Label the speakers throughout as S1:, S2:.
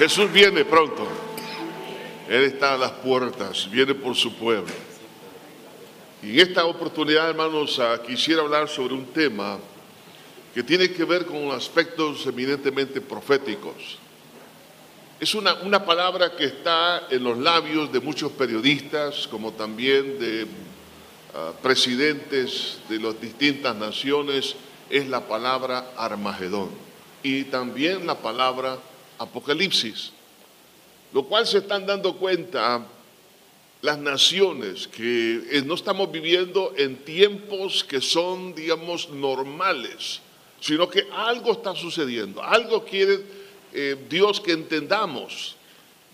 S1: Jesús viene pronto. Él está a las puertas, viene por su pueblo. Y en esta oportunidad, hermanos, ah, quisiera hablar sobre un tema que tiene que ver con aspectos eminentemente proféticos. Es una, una palabra que está en los labios de muchos periodistas, como también de ah, presidentes de las distintas naciones, es la palabra Armagedón y también la palabra Apocalipsis, lo cual se están dando cuenta las naciones que eh, no estamos viviendo en tiempos que son, digamos, normales, sino que algo está sucediendo, algo quiere eh, Dios que entendamos.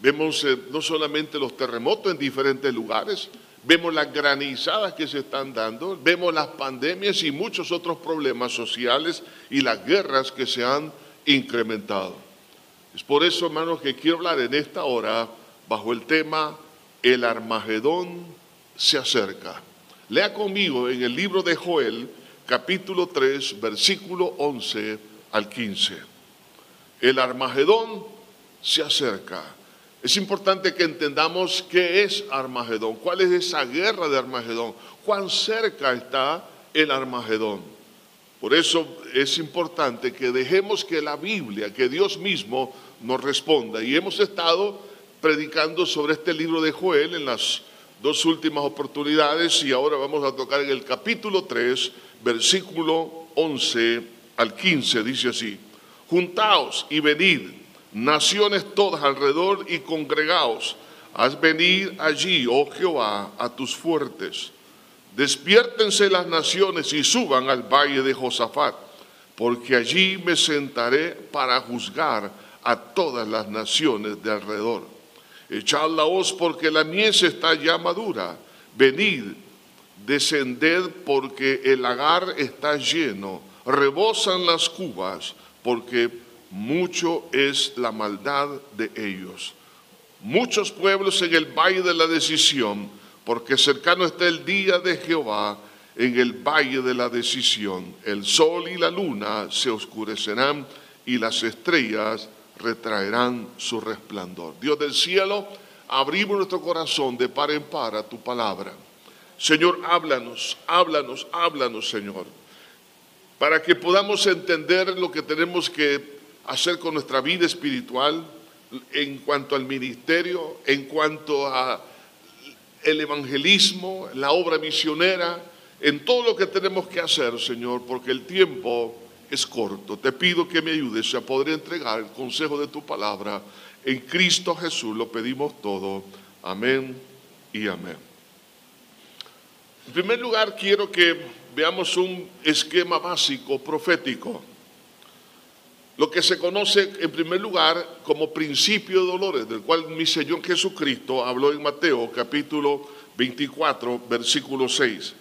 S1: Vemos eh, no solamente los terremotos en diferentes lugares, vemos las granizadas que se están dando, vemos las pandemias y muchos otros problemas sociales y las guerras que se han incrementado. Es por eso, hermanos, que quiero hablar en esta hora bajo el tema El Armagedón se acerca. Lea conmigo en el libro de Joel, capítulo 3, versículo 11 al 15. El Armagedón se acerca. Es importante que entendamos qué es Armagedón, cuál es esa guerra de Armagedón, cuán cerca está el Armagedón. Por eso es importante que dejemos que la Biblia, que Dios mismo nos responda. Y hemos estado predicando sobre este libro de Joel en las dos últimas oportunidades y ahora vamos a tocar en el capítulo 3, versículo 11 al 15, dice así, juntaos y venid, naciones todas alrededor y congregaos, haz venir allí, oh Jehová, a tus fuertes. Despiértense las naciones y suban al valle de Josafat, porque allí me sentaré para juzgar a todas las naciones de alrededor. Echad la hoz porque la mies está ya madura. Venid, descended porque el lagar está lleno. Rebosan las cubas porque mucho es la maldad de ellos. Muchos pueblos en el valle de la decisión porque cercano está el día de Jehová en el valle de la decisión. El sol y la luna se oscurecerán y las estrellas retraerán su resplandor. Dios del cielo, abrimos nuestro corazón de par en par a tu palabra. Señor, háblanos, háblanos, háblanos, Señor, para que podamos entender lo que tenemos que hacer con nuestra vida espiritual en cuanto al ministerio, en cuanto a el evangelismo, la obra misionera, en todo lo que tenemos que hacer, Señor, porque el tiempo es corto. Te pido que me ayudes a poder entregar el consejo de tu palabra. En Cristo Jesús lo pedimos todo. Amén y amén. En primer lugar, quiero que veamos un esquema básico profético lo que se conoce en primer lugar como principio de dolores, del cual mi Señor Jesucristo habló en Mateo capítulo 24, versículo 6.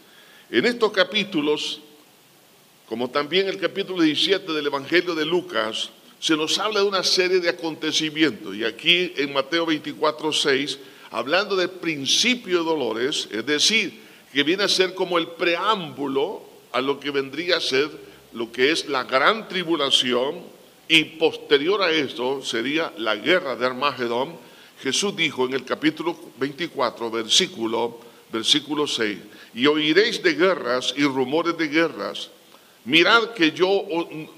S1: En estos capítulos, como también el capítulo 17 del Evangelio de Lucas, se nos habla de una serie de acontecimientos. Y aquí en Mateo 24, 6, hablando de principio de dolores, es decir, que viene a ser como el preámbulo a lo que vendría a ser lo que es la gran tribulación, y posterior a esto sería la guerra de Armagedón. Jesús dijo en el capítulo 24, versículo, versículo 6, y oiréis de guerras y rumores de guerras. Mirad que yo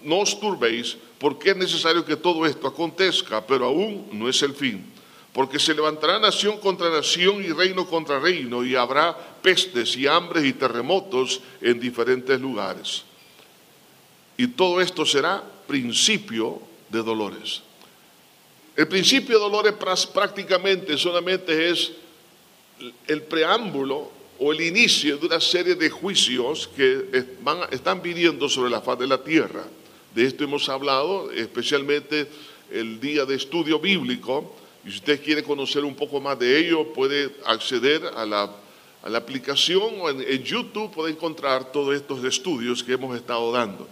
S1: no os turbéis, porque es necesario que todo esto acontezca, pero aún no es el fin. Porque se levantará nación contra nación y reino contra reino, y habrá pestes y hambres y terremotos en diferentes lugares. Y todo esto será principio de dolores. El principio de dolores prácticamente solamente es el preámbulo o el inicio de una serie de juicios que están viniendo sobre la faz de la tierra. De esto hemos hablado, especialmente el día de estudio bíblico. Y si usted quiere conocer un poco más de ello, puede acceder a la, aplicación o en, en YouTube puede encontrar todos estos estudios que hemos estado dando.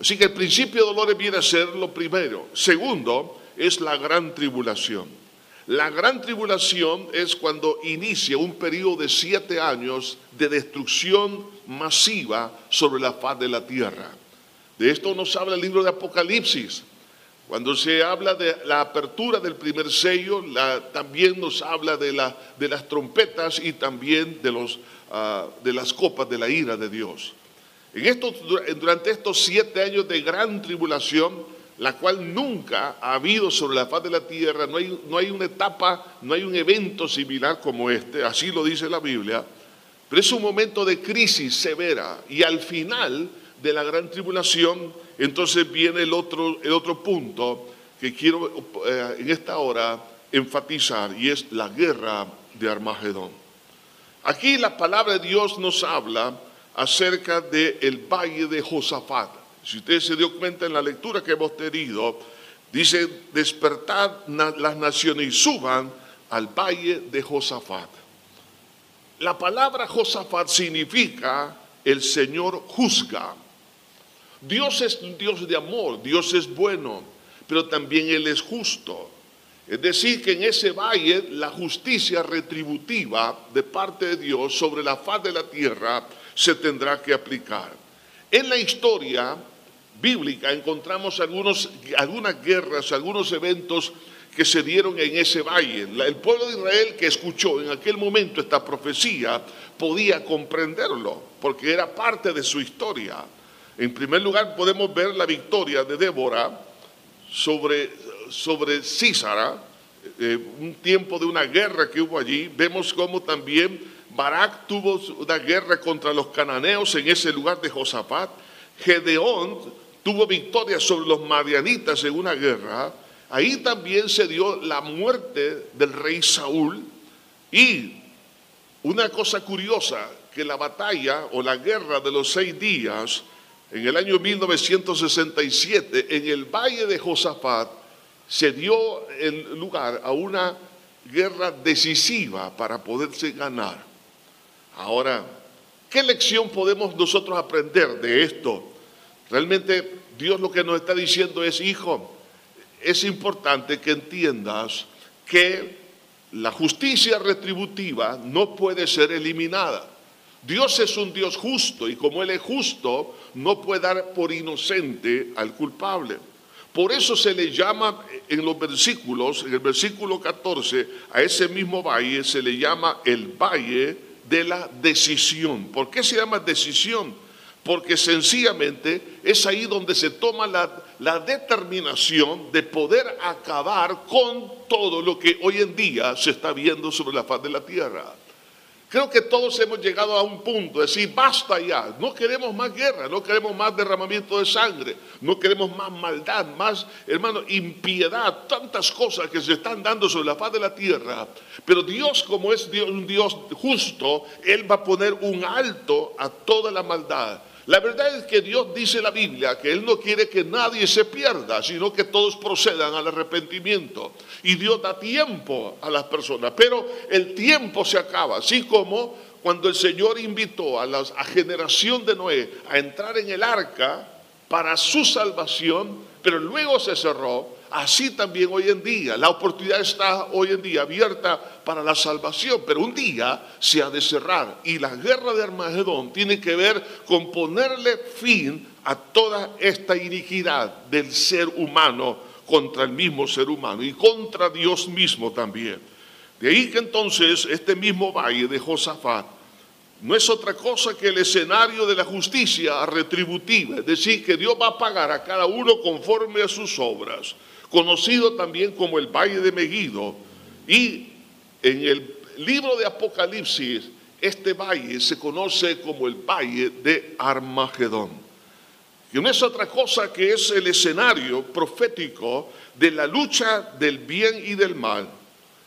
S1: Así que el principio de dolores viene a ser lo primero. Segundo, es la gran tribulación. La gran tribulación es cuando inicia un periodo de siete años de destrucción masiva sobre la faz de la tierra. De esto nos habla el libro de Apocalipsis. Cuando se habla de la apertura del primer sello, también nos habla de, las trompetas y también ah, de, las copas de la ira de Dios. durante estos siete años de gran tribulación, la cual nunca ha habido sobre la faz de la tierra, no hay, no hay una etapa, no hay un evento similar como este, así lo dice la Biblia, pero es un momento de crisis severa y al final de la gran tribulación, entonces viene el otro, el otro punto que quiero eh, en esta hora enfatizar y es la guerra de Armagedón. Aquí la palabra de Dios nos habla acerca del valle de Josafat. Si usted se dio cuenta en la lectura que hemos tenido, dice, despertad las naciones y suban al valle de Josafat. La palabra Josafat significa el Señor juzga. Dios es un Dios de amor, Dios es bueno, pero también Él es justo. Es decir, que en ese valle la justicia retributiva de parte de Dios sobre la faz de la tierra se tendrá que aplicar. En la historia bíblica encontramos algunos, algunas guerras, algunos eventos que se dieron en ese valle. El pueblo de Israel que escuchó en aquel momento esta profecía podía comprenderlo, porque era parte de su historia. En primer lugar, podemos ver la victoria de Débora sobre, sobre Císara, eh, un tiempo de una guerra que hubo allí. Vemos cómo también Barak tuvo una guerra contra los cananeos en ese lugar de Josafat. Gedeón tuvo victoria sobre los madianitas en una guerra. Ahí también se dio la muerte del rey Saúl. Y una cosa curiosa, que la batalla o la guerra de los seis días en el año 1967, en el valle de Josafat, se dio el lugar a una guerra decisiva para poderse ganar. Ahora, ¿qué lección podemos nosotros aprender de esto? Realmente Dios lo que nos está diciendo es, hijo, es importante que entiendas que la justicia retributiva no puede ser eliminada. Dios es un Dios justo y como Él es justo, no puede dar por inocente al culpable. Por eso se le llama en los versículos, en el versículo 14, a ese mismo valle se le llama el valle de la decisión. ¿Por qué se llama decisión? Porque sencillamente es ahí donde se toma la, la determinación de poder acabar con todo lo que hoy en día se está viendo sobre la faz de la tierra. Creo que todos hemos llegado a un punto de decir, basta ya, no queremos más guerra, no queremos más derramamiento de sangre, no queremos más maldad, más, hermano, impiedad, tantas cosas que se están dando sobre la faz de la tierra. Pero Dios, como es un Dios justo, Él va a poner un alto a toda la maldad. La verdad es que Dios dice en la Biblia que Él no quiere que nadie se pierda, sino que todos procedan al arrepentimiento. Y Dios da tiempo a las personas, pero el tiempo se acaba, así como cuando el Señor invitó a la generación de Noé a entrar en el arca para su salvación, pero luego se cerró, Así también hoy en día, la oportunidad está hoy en día abierta para la salvación, pero un día se ha de cerrar. Y la guerra de Armagedón tiene que ver con ponerle fin a toda esta iniquidad del ser humano contra el mismo ser humano y contra Dios mismo también. De ahí que entonces este mismo valle de Josafat no es otra cosa que el escenario de la justicia retributiva, es decir, que Dios va a pagar a cada uno conforme a sus obras conocido también como el Valle de Megido. Y en el libro de Apocalipsis, este valle se conoce como el Valle de Armagedón. Y no es otra cosa que es el escenario profético de la lucha del bien y del mal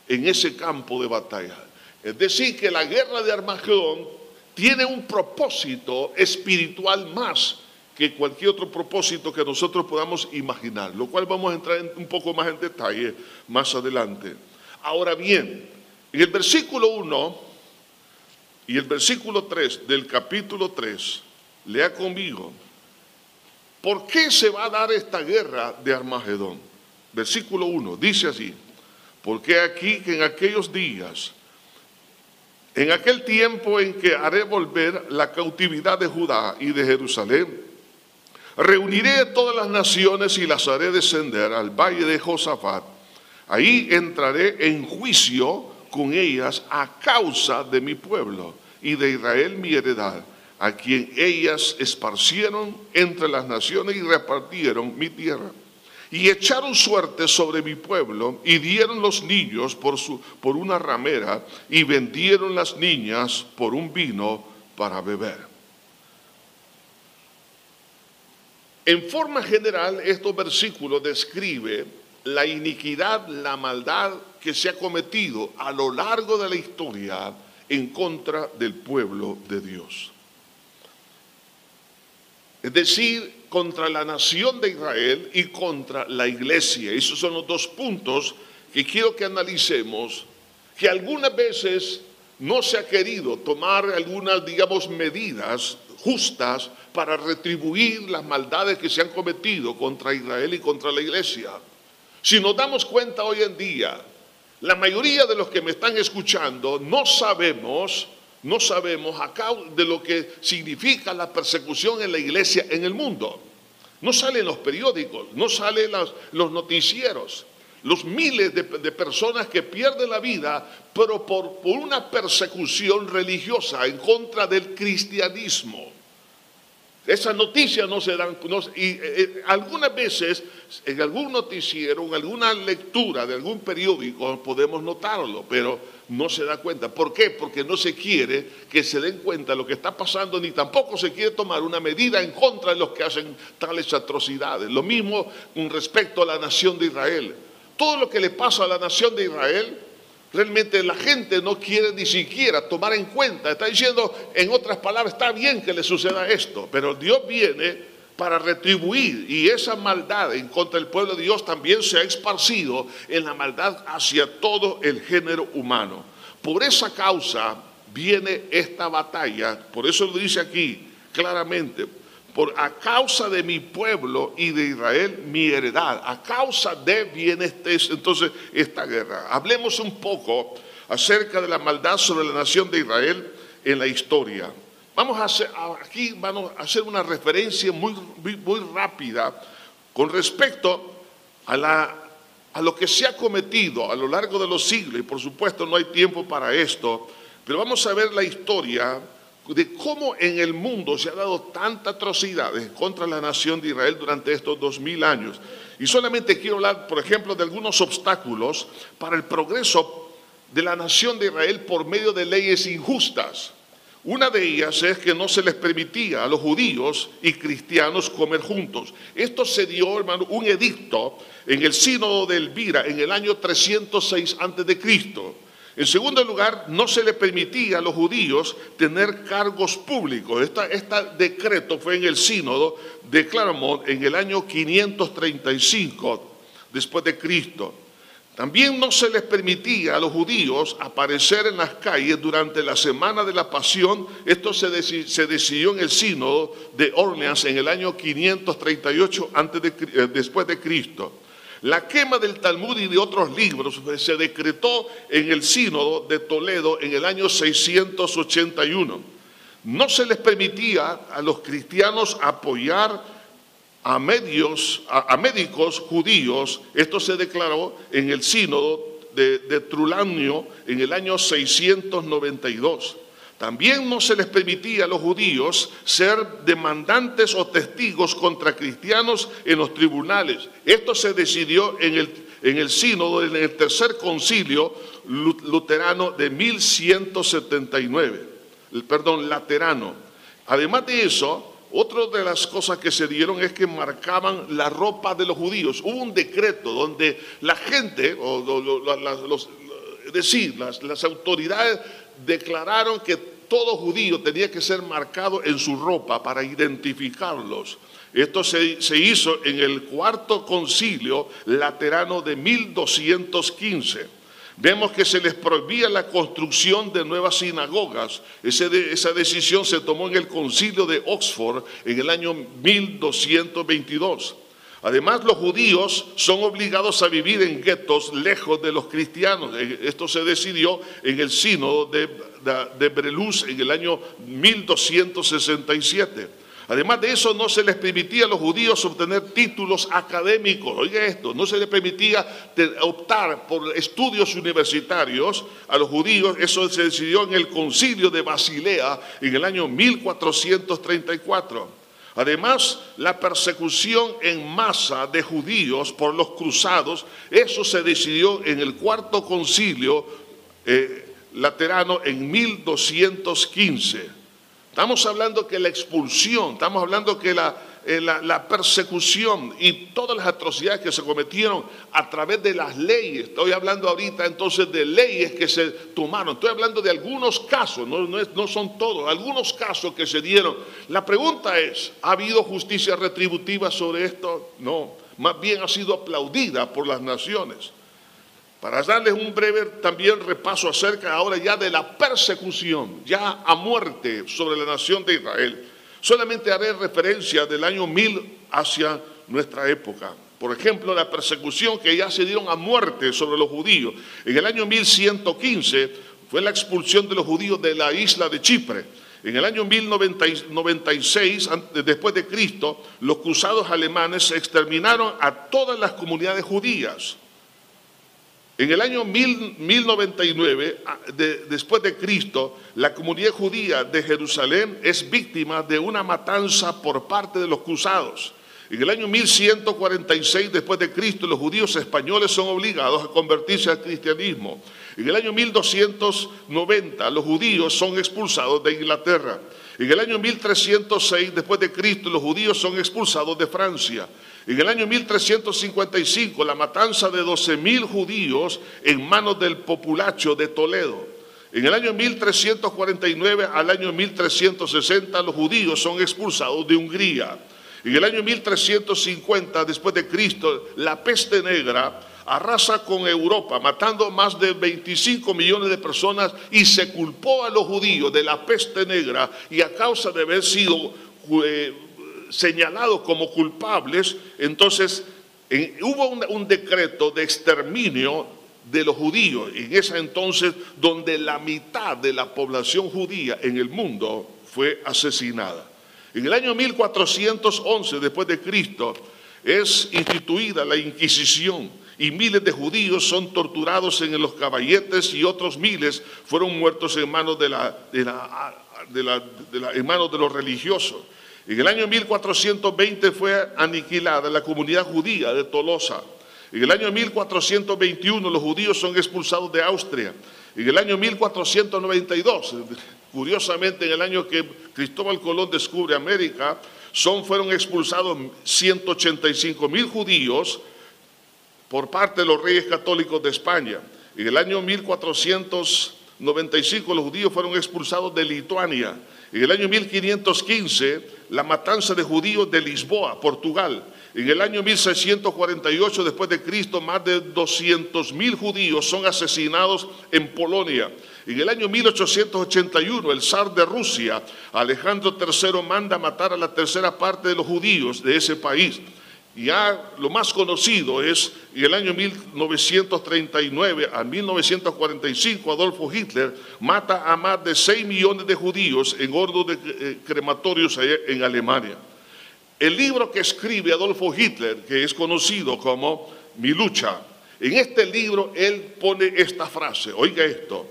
S1: en ese campo de batalla. Es decir, que la guerra de Armagedón tiene un propósito espiritual más que cualquier otro propósito que nosotros podamos imaginar, lo cual vamos a entrar un poco más en detalle más adelante. Ahora bien, en el versículo 1 y el versículo 3 del capítulo 3, lea conmigo, ¿por qué se va a dar esta guerra de Armagedón? Versículo 1, dice así, porque aquí que en aquellos días, en aquel tiempo en que haré volver la cautividad de Judá y de Jerusalén, Reuniré todas las naciones y las haré descender al valle de Josafat. Ahí entraré en juicio con ellas a causa de mi pueblo y de Israel mi heredad, a quien ellas esparcieron entre las naciones y repartieron mi tierra. Y echaron suerte sobre mi pueblo y dieron los niños por, por una ramera y vendieron las niñas por un vino para beber. En forma general, estos versículos describe la iniquidad, la maldad que se ha cometido a lo largo de la historia en contra del pueblo de Dios. Es decir, contra la nación de Israel y contra la iglesia. Esos son los dos puntos que quiero que analicemos, que algunas veces no se ha querido tomar algunas, digamos, medidas justas para retribuir las maldades que se han cometido contra Israel y contra la iglesia. Si nos damos cuenta hoy en día, la mayoría de los que me están escuchando no sabemos, no sabemos acá de lo que significa la persecución en la iglesia en el mundo. No salen los periódicos, no salen los noticieros los miles de, personas que pierden la vida, pero por, una persecución religiosa en contra del cristianismo. Esas noticias no se dan, y eh, eh, algunas veces en algún noticiero, en alguna lectura de algún periódico podemos notarlo, pero no se da cuenta. ¿Por qué? Porque no se quiere que se den cuenta de lo que está pasando, ni tampoco se quiere tomar una medida en contra de los que hacen tales atrocidades. Lo mismo con respecto a la nación de Israel todo lo que le pasa a la nación de Israel, realmente la gente no quiere ni siquiera tomar en cuenta. Está diciendo, en otras palabras, está bien que le suceda esto, pero Dios viene para retribuir y esa maldad en contra del pueblo de Dios también se ha esparcido en la maldad hacia todo el género humano. Por esa causa viene esta batalla, por eso lo dice aquí claramente, por a causa de mi pueblo y de Israel mi heredad, a causa de viene entonces esta guerra. Hablemos un poco acerca de la maldad sobre la nación de Israel en la historia. Vamos a hacer, aquí vamos a hacer una referencia muy, muy, rápida con respecto a, la, a lo que se ha cometido a lo largo de los siglos, y por supuesto no hay tiempo para esto, pero vamos a ver la historia de cómo en el mundo se ha dado tanta atrocidades contra la nación de Israel durante estos dos mil años. Y solamente quiero hablar, por ejemplo, de algunos obstáculos para el progreso de la nación de Israel por medio de leyes injustas. Una de ellas es que no se les permitía a los judíos y cristianos comer juntos. Esto se dio, hermano, un edicto en el sínodo de Elvira en el año 306 a.C. En segundo lugar, no se le permitía a los judíos tener cargos públicos. Este decreto fue en el sínodo de Claremont en el año 535 después de Cristo. También no se les permitía a los judíos aparecer en las calles durante la semana de la pasión. Esto se, decidió en el sínodo de Orleans en el año 538 antes eh, después de Cristo. La quema del Talmud y de otros libros se decretó en el sínodo de Toledo en el año 681. No se les permitía a los cristianos apoyar a, medios, a, médicos judíos. Esto se declaró en el sínodo de, de Trulanio en el año 692. También no se les permitía a los judíos ser demandantes o testigos contra cristianos en los tribunales. Esto se decidió en el, en el sínodo, en el tercer concilio luterano de 1179, perdón, laterano. Además de eso, otra de las cosas que se dieron es que marcaban la ropa de los judíos. Hubo un decreto donde la gente, o, los, es decir, las, las autoridades declararon que todo judío tenía que ser marcado en su ropa para identificarlos. Esto se, se, hizo en el cuarto concilio laterano de 1215. Vemos que se les prohibía la construcción de nuevas sinagogas. esa decisión se tomó en el concilio de Oxford en el año 1222. Además, los judíos son obligados a vivir en guetos lejos de los cristianos. Eh, esto se decidió en el sínodo de, de, Breluz en el año 1267. Además de eso, no se les permitía a los judíos obtener títulos académicos. Oiga esto, no se les permitía optar por estudios universitarios a los judíos. Eso se decidió en el concilio de Basilea en el año 1434. Además, la persecución en masa de judíos por los cruzados, eso se decidió en el cuarto concilio eh, laterano en 1215. Estamos hablando que la expulsión, estamos hablando que eh, la, persecución y todas las atrocidades que se cometieron a través de las leyes. Estoy hablando ahorita entonces de leyes que se tomaron. Estoy hablando de algunos casos, no, no, no son todos, algunos casos que se dieron. La pregunta es, ¿ha habido justicia retributiva sobre esto? No, más bien ha sido aplaudida por las naciones. Para darles un breve también repaso acerca ahora ya de la persecución, ya a muerte sobre la nación de Israel. Solamente haré referencia del año 1000 hacia nuestra época. Por ejemplo, la persecución que ya se dieron a muerte sobre los judíos. En el año 1115 fue la expulsión de los judíos de la isla de Chipre. En el año 1096, después de Cristo, los cruzados alemanes exterminaron a todas las comunidades judías. En el año 1099, ah, después de Cristo, la comunidad judía de Jerusalén es víctima de una matanza por parte de los cruzados. En el año 1146 después de Cristo, los judíos españoles son obligados a convertirse al cristianismo. En el año 1290, los judíos son expulsados de Inglaterra. En el año 1306 después de Cristo, los judíos son expulsados de Francia. En el año 1355, la matanza de 12.000 judíos en manos del populacho de Toledo. En el año 1349 al año 1360, los judíos son expulsados de Hungría. En el año 1350 después de Cristo, la peste negra arrasa con Europa, matando más de 25 millones de personas y se culpó a los judíos de la peste negra y a causa de haber sido eh, señalados como culpables, entonces hubo un, decreto de exterminio de los judíos, en ese entonces donde la mitad de la población judía en el mundo fue asesinada. En el año 1411 después de Cristo es instituida la Inquisición y miles de judíos son torturados en los caballetes y otros miles fueron muertos en manos de, la, en manos de los religiosos. En el año 1420 fue aniquilada la comunidad judía de Tolosa. En el año 1421 los judíos son expulsados de Austria. En el año 1492, curiosamente en el año que Cristóbal Colón descubre América, son, fueron expulsados 185 mil judíos por parte de los reyes católicos de España. En el año 1495 los judíos fueron expulsados de Lituania. En el año 1515, la matanza de judíos de Lisboa, Portugal. En el año 1648 después de Cristo, más de 200 mil judíos son asesinados en Polonia. En el año 1881, el zar de Rusia, Alejandro III, manda matar a la tercera parte de los judíos de ese país. Ya lo más conocido es en el año 1939 a 1945 Adolfo Hitler mata a más de 6 millones de judíos en hornos de eh, crematorios en Alemania. El libro que escribe Adolfo Hitler, que es conocido como Mi lucha, en este libro él pone esta frase, oiga esto,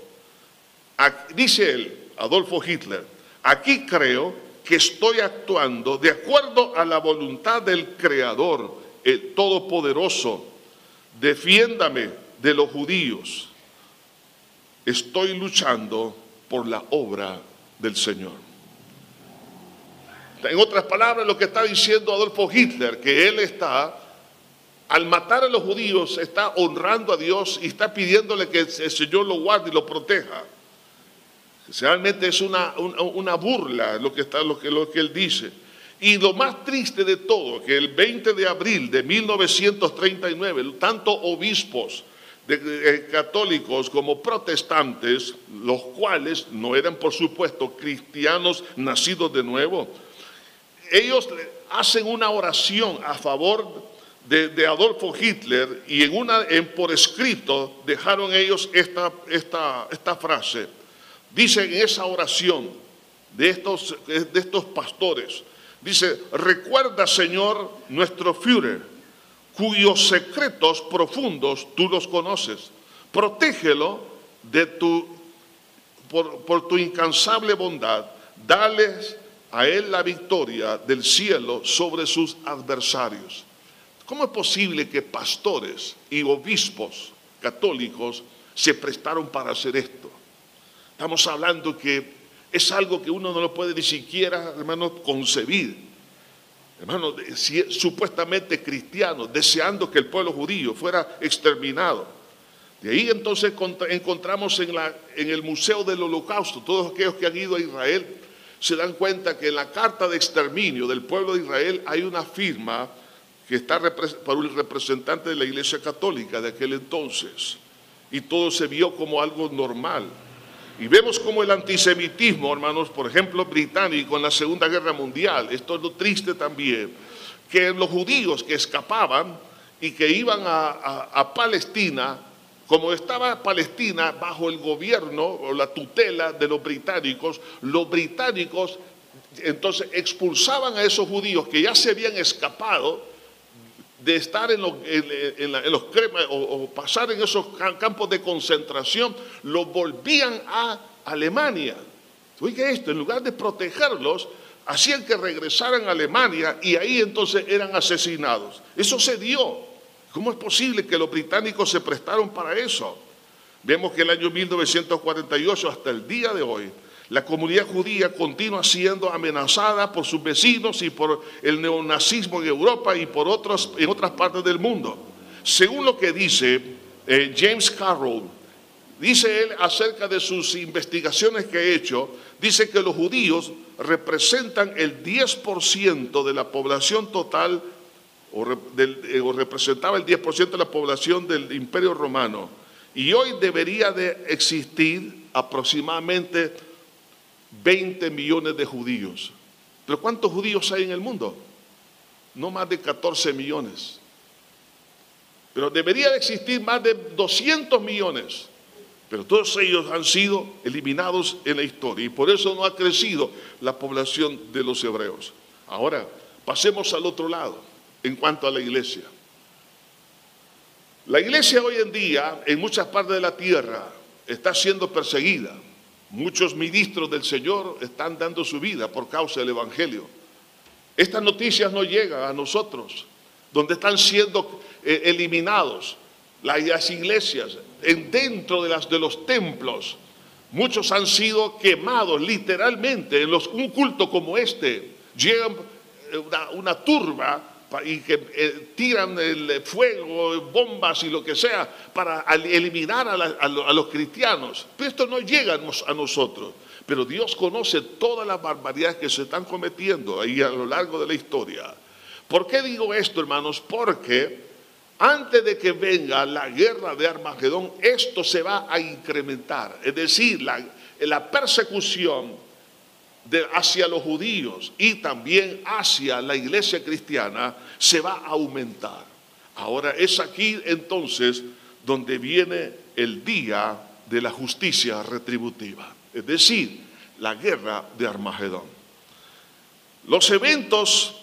S1: dice él, Adolfo Hitler, aquí creo que estoy actuando de acuerdo a la voluntad del Creador, el Todopoderoso. Defiéndame de los judíos. Estoy luchando por la obra del Señor. En otras palabras, lo que está diciendo Adolfo Hitler, que él está, al matar a los judíos, está honrando a Dios y está pidiéndole que el Señor lo guarde y lo proteja. Realmente es una, una, burla lo que, está, lo, que, lo que él dice. Y lo más triste de todo, que el 20 de abril de 1939, tanto obispos de, católicos como protestantes, los cuales no eran por supuesto cristianos nacidos de nuevo, ellos hacen una oración a favor de, de, Adolfo Hitler y en una, en, por escrito dejaron ellos esta, esta, esta frase Dice en esa oración de estos, de estos pastores, Dice, recuerda Señor nuestro Führer, cuyos secretos profundos tú los conoces. Protégelo de tu, por, por tu incansable bondad. Dales a él la victoria del cielo sobre sus adversarios. ¿Cómo es posible que pastores y obispos católicos se prestaron para hacer esto? Estamos hablando que es algo que uno no lo puede ni siquiera, hermano, concebir. Hermano, supuestamente cristiano, deseando que el pueblo judío fuera exterminado. De ahí entonces encontramos en, en el Museo del Holocausto, todos aquellos que han ido a Israel se dan cuenta que en la carta de exterminio del pueblo de Israel hay una firma que está por un representante de la Iglesia Católica de aquel entonces. Y todo se vio como algo normal. Y vemos como el antisemitismo, hermanos, por ejemplo, británico en la Segunda Guerra Mundial, esto es lo triste también, que los judíos que escapaban y que iban a, Palestina, como estaba Palestina bajo el gobierno o la tutela de los británicos, los británicos entonces expulsaban a esos judíos que ya se habían escapado de estar en los, en, los o, pasar en esos campos de concentración, los volvían a Alemania. Oiga esto, en lugar de protegerlos, hacían que regresaran a Alemania y ahí entonces eran asesinados. Eso se dio. ¿Cómo es posible que los británicos se prestaron para eso? Vemos que el año 1948 hasta el día de hoy la comunidad judía continúa siendo amenazada por sus vecinos y por el neonazismo en Europa y por otros, en otras partes del mundo. Según lo que dice eh, James Carroll, dice él acerca de sus investigaciones que ha hecho, dice que los judíos representan el 10% de la población total o, eh, o representaba el 10% de la población del imperio romano. Y hoy debería de existir aproximadamente 20 millones de judíos. ¿Pero cuántos judíos hay en el mundo? No más de 14 millones. Pero debería de existir más de 200 millones. Pero todos ellos han sido eliminados en la historia y por eso no ha crecido la población de los hebreos. Ahora, pasemos al otro lado en cuanto a la iglesia. La iglesia hoy en día, en muchas partes de la tierra, está siendo perseguida. Muchos ministros del Señor están dando su vida por causa del Evangelio. Estas noticias no llegan a nosotros, donde están siendo eh, eliminados las iglesias, en dentro de, las, de los templos. Muchos han sido quemados literalmente en los, un culto como este. Llega eh, una, una turba y que eh, tiran el fuego, bombas y lo que sea para eliminar a, los cristianos. Pero esto no llega a nosotros. Pero Dios conoce todas las barbaridades que se están cometiendo ahí a lo largo de la historia. ¿Por qué digo esto, hermanos? Porque antes de que venga la guerra de Armagedón, esto se va a incrementar. Es decir, la persecución hacia los judíos y también hacia la iglesia cristiana se va a aumentar. Ahora es aquí entonces donde viene el día de la justicia retributiva, es decir, la guerra de Armagedón. Los eventos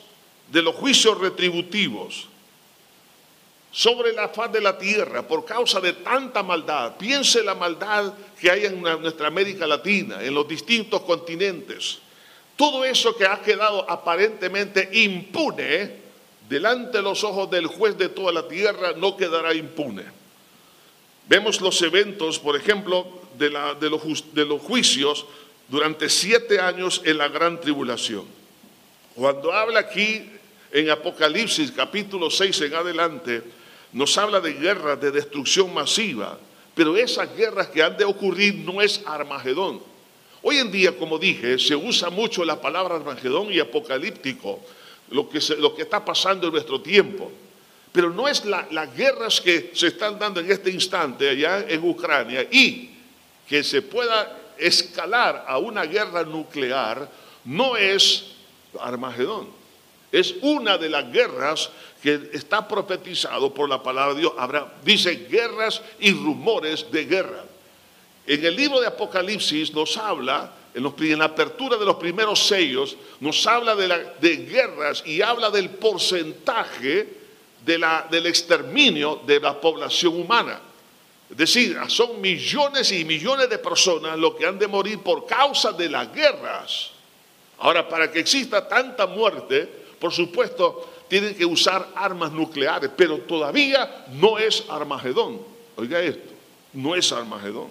S1: de los juicios retributivos sobre la faz de la tierra por causa de tanta maldad. Piense la maldad que hay en nuestra América Latina, en los distintos continentes. Todo eso que ha quedado aparentemente impune delante de los ojos del juez de toda la tierra no quedará impune. Vemos los eventos, por ejemplo, de, los, los juicios durante siete años en la gran tribulación. Cuando habla aquí en Apocalipsis capítulo 6 en adelante, nos habla de guerras, de destrucción masiva, pero esas guerras que han de ocurrir no es Armagedón. Hoy en día, como dije, se usa mucho la palabra Armagedón y apocalíptico, lo que, está pasando en nuestro tiempo. Pero no es las guerras que se están dando en este instante allá en Ucrania y que se pueda escalar a una guerra nuclear, no es Armagedón. Es una de las guerras que está profetizado por la palabra de Dios. Dice guerras y rumores de guerra. En el libro de Apocalipsis nos habla en, la apertura de los primeros sellos, nos habla de, guerras y habla del porcentaje del exterminio de la población humana. Es decir, son millones y millones de personas los que han de morir por causa de las guerras. Ahora, para que exista tanta muerte, por supuesto, tienen que usar armas nucleares, pero todavía no es Armagedón. Oiga esto, no es Armagedón.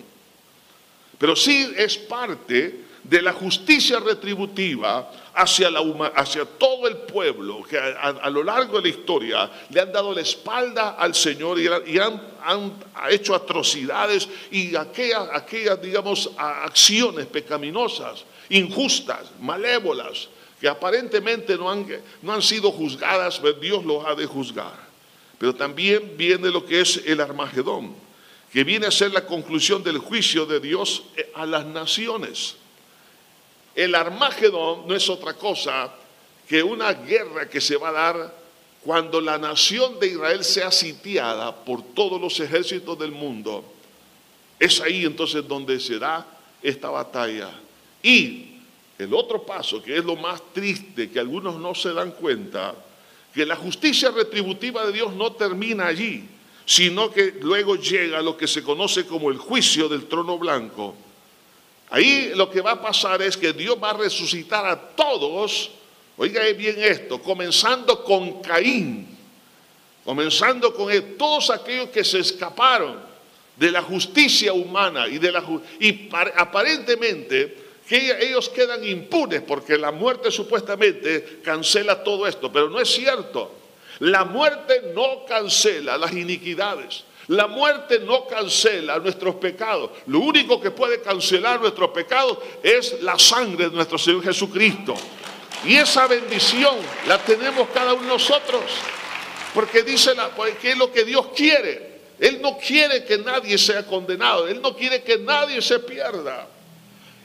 S1: Pero sí es parte de la justicia retributiva hacia, la, hacia todo el pueblo que a, lo largo de la historia le han dado la espalda al Señor y, han, hecho atrocidades y aquellas, aquellas, digamos, acciones pecaminosas, injustas, malévolas, aparentemente no han, no han sido juzgadas, pero Dios los ha de juzgar. Pero también viene lo que es el Armagedón, que viene a ser la conclusión del juicio de Dios a las naciones. El Armagedón no es otra cosa que una guerra que se va a dar cuando la nación de Israel sea sitiada por todos los ejércitos del mundo. Es ahí entonces donde se da esta batalla. Y el otro paso, que es lo más triste, que algunos no se dan cuenta, que la justicia retributiva de Dios no termina allí, sino que luego llega lo que se conoce como el juicio del trono blanco. Ahí lo que va a pasar es que Dios va a resucitar a todos, oiga bien esto, comenzando con Caín, comenzando con todos aquellos que se escaparon de la justicia humana y, de la, y aparentemente que ellos quedan impunes porque la muerte supuestamente cancela todo esto, pero no es cierto. La muerte no cancela las iniquidades. La muerte no cancela nuestros pecados. Lo único que puede cancelar nuestros pecados es la sangre de nuestro Señor Jesucristo. Y esa bendición la tenemos cada uno de nosotros. Porque dice la, que es lo que Dios quiere. Él no quiere que nadie sea condenado. Él no quiere que nadie se pierda.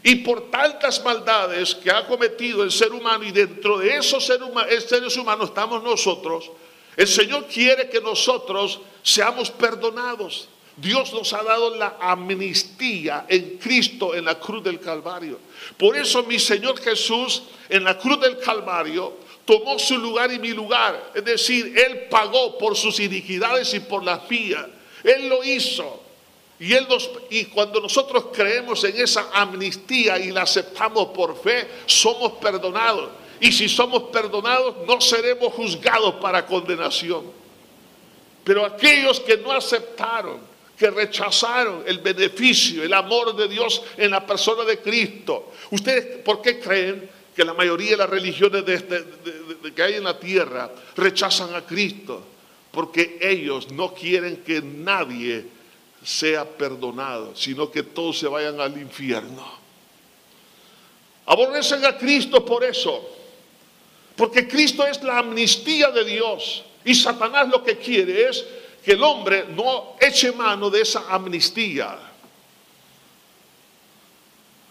S1: Y por tantas maldades que ha cometido el ser humano y dentro de esos seres humanos estamos nosotros, el Señor quiere que nosotros seamos perdonados. Dios nos ha dado la amnistía en Cristo en la cruz del Calvario. Por eso mi Señor Jesús en la cruz del Calvario tomó su lugar y mi lugar. Es decir, Él pagó por sus iniquidades y por las mías. Él lo hizo. Y, él y cuando nosotros creemos en esa amnistía y la aceptamos por fe, somos perdonados. Y si somos perdonados, no seremos juzgados para condenación. Pero aquellos que no aceptaron, que rechazaron el beneficio, el amor de Dios en la persona de Cristo, ¿ustedes por qué creen que la mayoría de las religiones este, que hay en la tierra rechazan a Cristo? Porque ellos no quieren que nadie sea perdonado, sino que todos se vayan al infierno. Aborrecen a Cristo por eso. Porque Cristo es la amnistía de Dios. Y Satanás lo que quiere es que el hombre no eche mano de esa amnistía.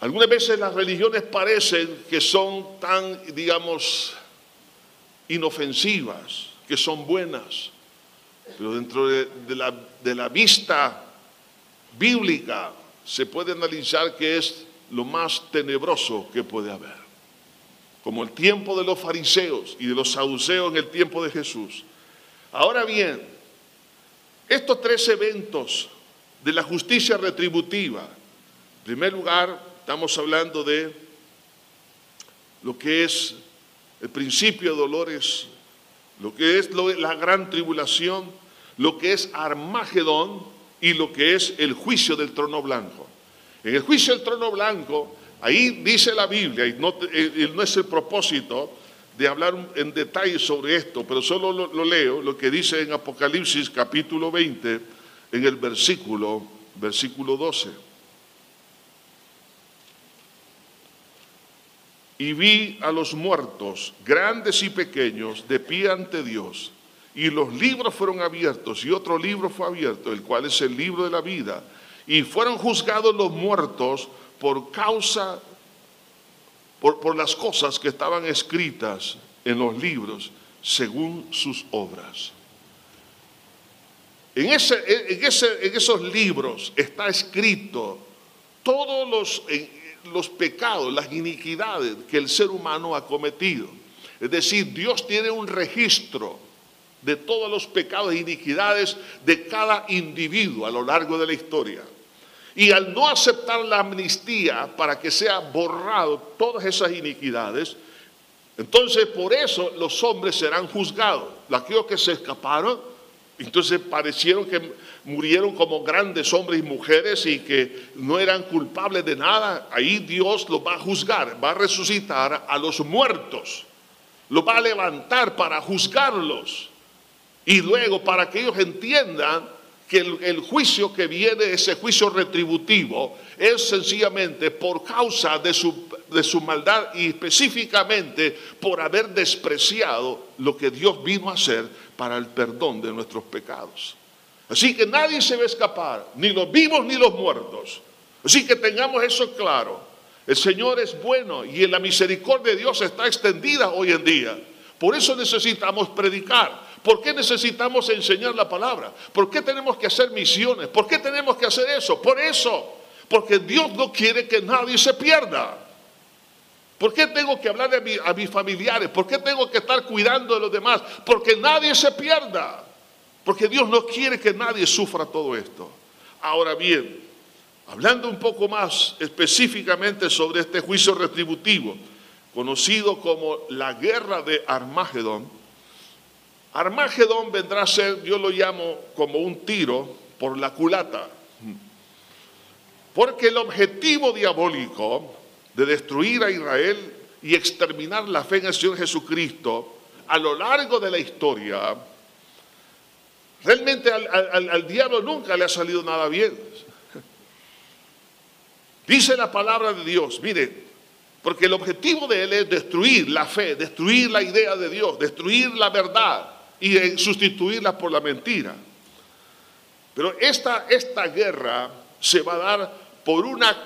S1: Algunas veces las religiones parecen que son tan, digamos, inofensivas, que son buenas, pero dentro de, la, de la vista bíblica se puede analizar que es lo más tenebroso que puede haber como el tiempo de los fariseos y de los saduceos en el tiempo de Jesús. Ahora bien, estos tres eventos de la justicia retributiva, en primer lugar, estamos hablando de lo que es el principio de dolores, lo que es la gran tribulación, lo que es Armagedón y lo que es el juicio del trono blanco. En el juicio del trono blanco Ahí dice la Biblia, y no, eh, no es el propósito de hablar en detalle sobre esto, pero solo lo, leo, lo que dice en Apocalipsis capítulo 20, en el versículo, versículo 12. Y vi a los muertos, grandes y pequeños, de pie ante Dios. Y los libros fueron abiertos, y otro libro fue abierto, el cual es el libro de la vida. Y fueron juzgados los muertos por causa, por, las cosas que estaban escritas en los libros según sus obras. En, ese, en, esos libros está escrito todos los, los pecados, las iniquidades que el ser humano ha cometido. Es decir, Dios tiene un registro de todos los pecados e iniquidades de cada individuo a lo largo de la historia. Y al no aceptar la amnistía para que sea borrado todas esas iniquidades, entonces por eso los hombres serán juzgados. Aquellos que se escaparon, entonces parecieron que murieron como grandes hombres y mujeres y que no eran culpables de nada. Ahí Dios los va a juzgar, va a resucitar a los muertos, los va a levantar para juzgarlos. Y luego para que ellos entiendan que el, juicio que viene, ese juicio retributivo, es sencillamente por causa de su, de su maldad y específicamente por haber despreciado lo que Dios vino a hacer para el perdón de nuestros pecados. Así que nadie se va a escapar, ni los vivos ni los muertos. Así que tengamos eso claro. El Señor es bueno y en la misericordia de Dios está extendida hoy en día. Por eso necesitamos predicar. ¿Por qué necesitamos enseñar la palabra? ¿Por qué tenemos que hacer misiones? ¿Por qué tenemos que hacer eso? Por eso. Porque Dios no quiere que nadie se pierda. ¿Por qué tengo que hablar a, mis familiares? ¿Por qué tengo que estar cuidando de los demás? Porque nadie se pierda. Porque Dios no quiere que nadie sufra todo esto. Ahora bien, hablando un poco más específicamente sobre este juicio retributivo, conocido como la guerra de Armagedón, Armagedón vendrá a ser, yo lo llamo como un tiro por la culata. Porque el objetivo diabólico de destruir a Israel y exterminar la fe en el Señor Jesucristo a lo largo de la historia, realmente al, al diablo nunca le ha salido nada bien. Dice la palabra de Dios, mire, porque el objetivo de él es destruir la fe, destruir la idea de Dios, destruir la verdad y sustituirla por la mentira. Pero esta, esta guerra se va a dar por una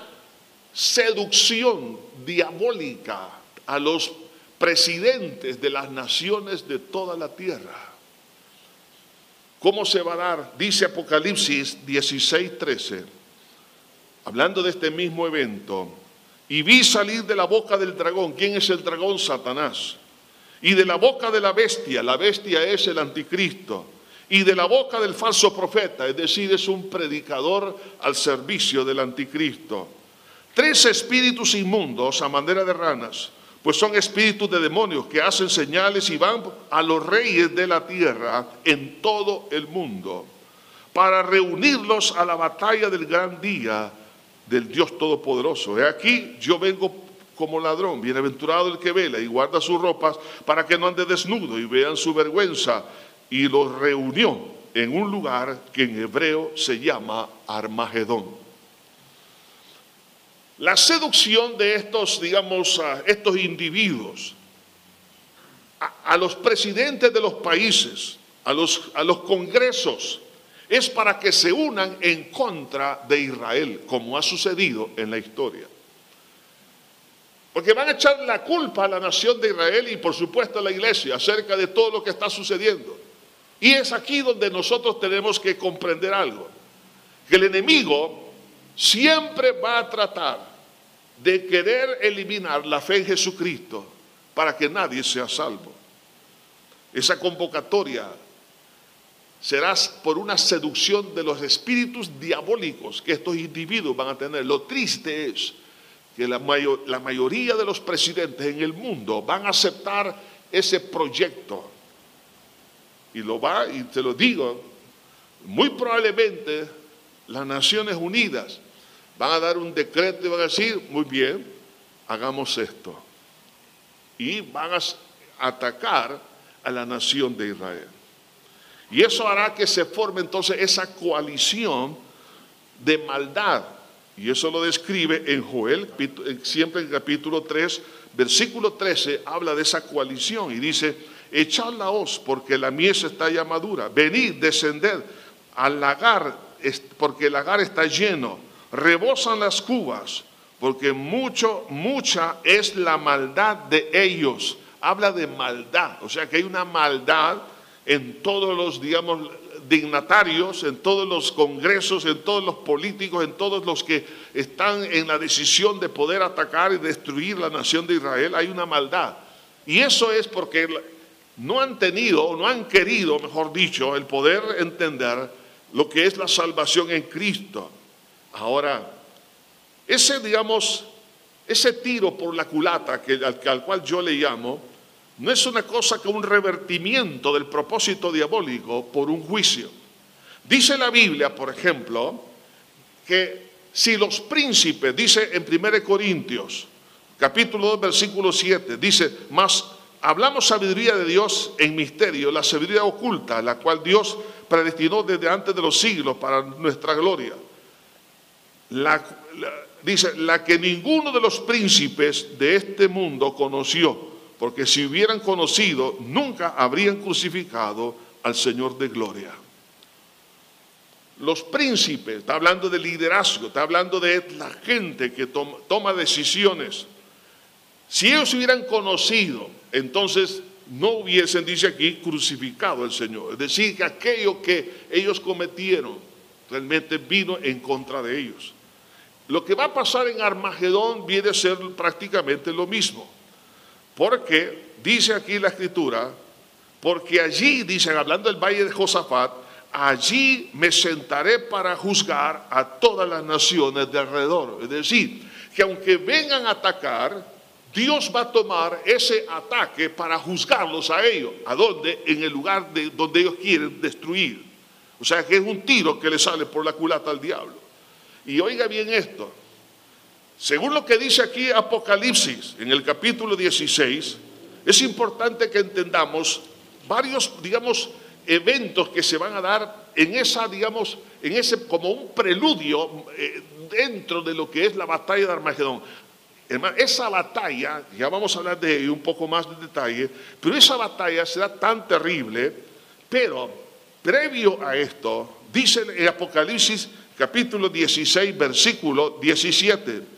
S1: seducción diabólica a los presidentes de las naciones de toda la tierra. ¿Cómo se va a dar? Dice Apocalipsis 16, 13, hablando de este mismo evento, y vi salir de la boca del dragón. ¿Quién es el dragón? Satanás y de la boca de la bestia, la bestia es el anticristo, y de la boca del falso profeta, es decir, es un predicador al servicio del anticristo. Tres espíritus inmundos a manera de ranas, pues son espíritus de demonios que hacen señales y van a los reyes de la tierra en todo el mundo, para reunirlos a la batalla del gran día del Dios Todopoderoso. He aquí, yo vengo como ladrón. Bienaventurado el que vela y guarda sus ropas para que no ande desnudo y vean su vergüenza. Y los reunió en un lugar que en hebreo se llama Armagedón. La seducción de estos, digamos, estos individuos, a, los presidentes de los países, a los, a los congresos, es para que se unan en contra de Israel, como ha sucedido en la historia. Porque van a echar la culpa a la nación de Israel y por supuesto a la iglesia acerca de todo lo que está sucediendo. Y es aquí donde nosotros tenemos que comprender algo. Que el enemigo siempre va a tratar de querer eliminar la fe en Jesucristo para que nadie sea salvo. Esa convocatoria será por una seducción de los espíritus diabólicos que estos individuos van a tener. Lo triste es que la, la mayoría de los presidentes en el mundo van a aceptar ese proyecto. Y lo va, y te lo digo, muy probablemente las Naciones Unidas van a dar un decreto y van a decir, muy bien, hagamos esto. Y van a atacar a la nación de Israel. Y eso hará que se forme entonces esa coalición de maldad y eso lo describe en Joel, siempre en capítulo 3, versículo 13, habla de esa coalición y dice, echad la hoz porque la mies está ya madura, venid, descended. Al lagar porque el lagar está lleno, rebosan las cubas porque mucho, mucha es la maldad de ellos. Habla de maldad, o sea que hay una maldad en todos los, digamos, dignatarios, en todos los congresos, en todos los políticos, en todos los que están en la decisión de poder atacar y destruir la nación de Israel, hay una maldad. Y eso es porque no han tenido, no han querido, mejor dicho, el poder entender lo que es la salvación en Cristo. Ahora, ese, digamos, ese tiro por la culata que, al, cual yo le llamo, no es una cosa que un revertimiento del propósito diabólico por un juicio. Dice la Biblia, por ejemplo, que si los príncipes, dice en 1 Corintios, capítulo 2, versículo 7, dice, más hablamos sabiduría de Dios en misterio, la sabiduría oculta, la cual Dios predestinó desde antes de los siglos para nuestra gloria. dice, la que ninguno de los príncipes de este mundo conoció, porque si hubieran conocido, nunca habrían crucificado al Señor de gloria. Los príncipes, está hablando de liderazgo, está hablando de la gente que toma decisiones. Si ellos hubieran conocido, entonces no hubiesen, dice aquí, crucificado al Señor. Es decir, que aquello que ellos cometieron realmente vino en contra de ellos. Lo que va a pasar en Armagedón viene a ser prácticamente lo mismo. Porque dice aquí la escritura, porque allí, dicen, hablando del valle de Josafat, allí me sentaré para juzgar a todas las naciones de alrededor. Es decir, que aunque vengan a atacar, Dios va a tomar ese ataque para juzgarlos a ellos. ¿A dónde? En el lugar de donde ellos quieren destruir. O sea que es un tiro que le sale por la culata al diablo. Y oiga bien esto. Según lo que dice aquí Apocalipsis en el capítulo 16, es importante que entendamos varios, digamos, eventos que se van a dar en esa, digamos, en ese como un preludio eh, dentro de lo que es la batalla de Armagedón. Esa batalla, ya vamos a hablar de ello un poco más de detalle, pero esa batalla será tan terrible, pero previo a esto, dice en Apocalipsis capítulo 16, versículo 17,